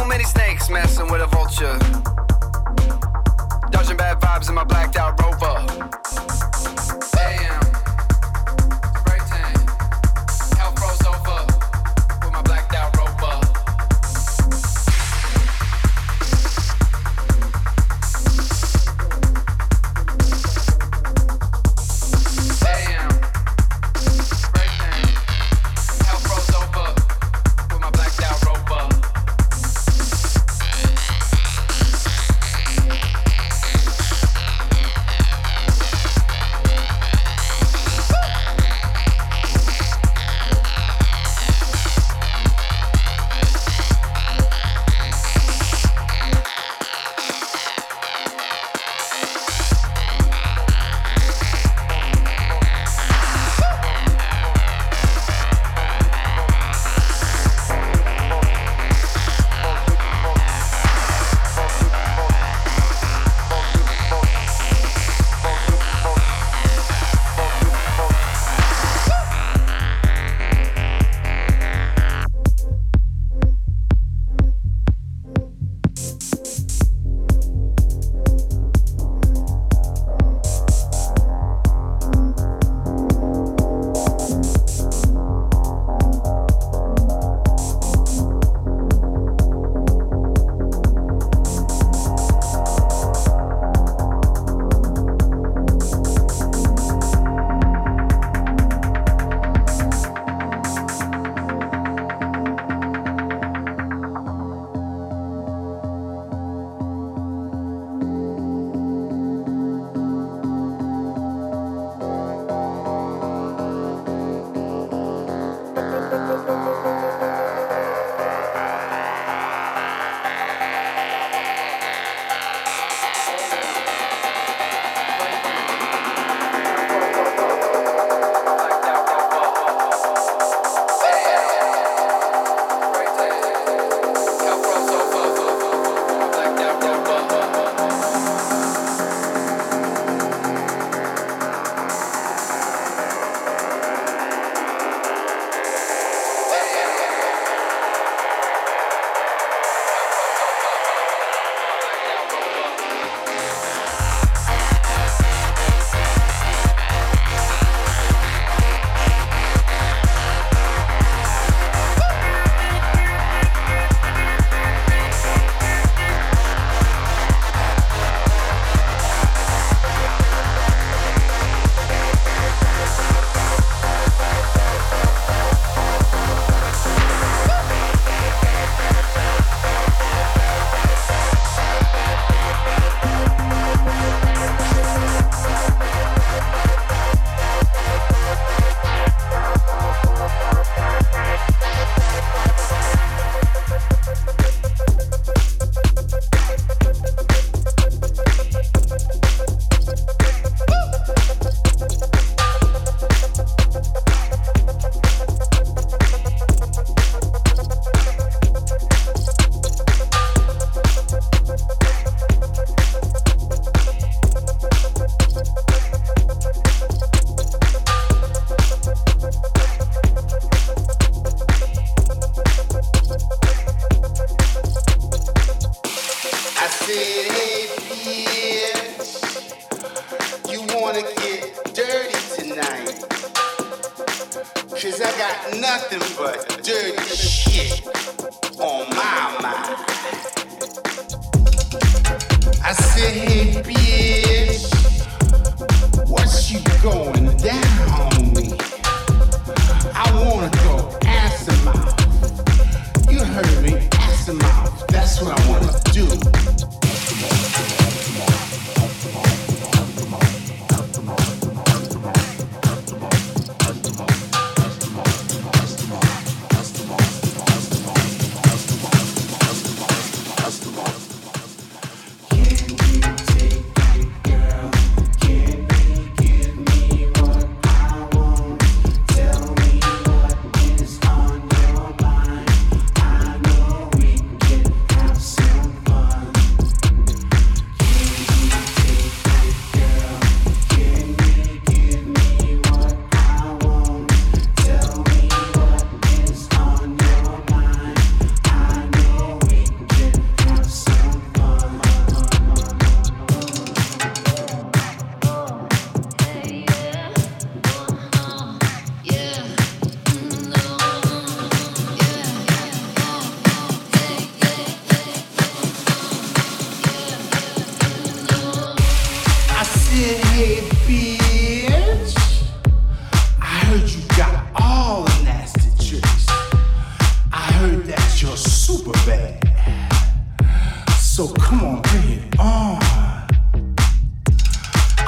Too many snakes messing with a vulture. Dodging bad vibes in my blacked out rover.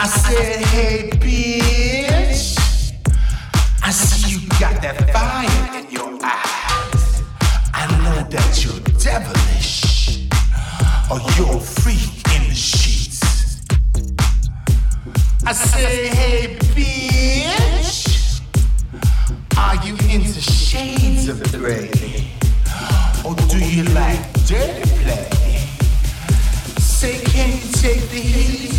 I said, hey, bitch, I see you got that fire in your eyes. I know that you're devilish, or you're a freak in the sheets. I say, hey, bitch, are you into shades of gray? Or do you like dirty play? Say, can you take the heat?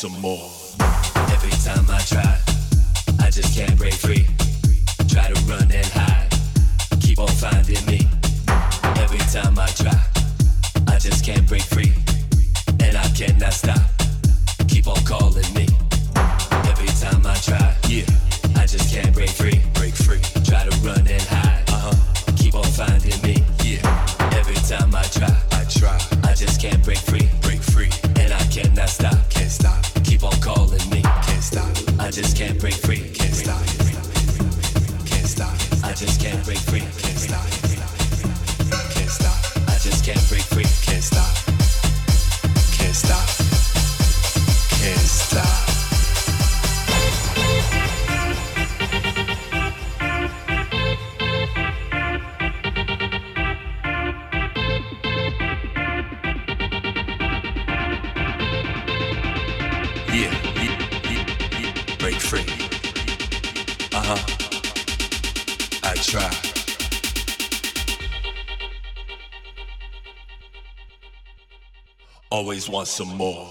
Some more. Every time I try, I just can't break free. Try to run and hide, keep on finding me. Every time I try, I just can't break free. And I cannot stop, can't break free. Want some more.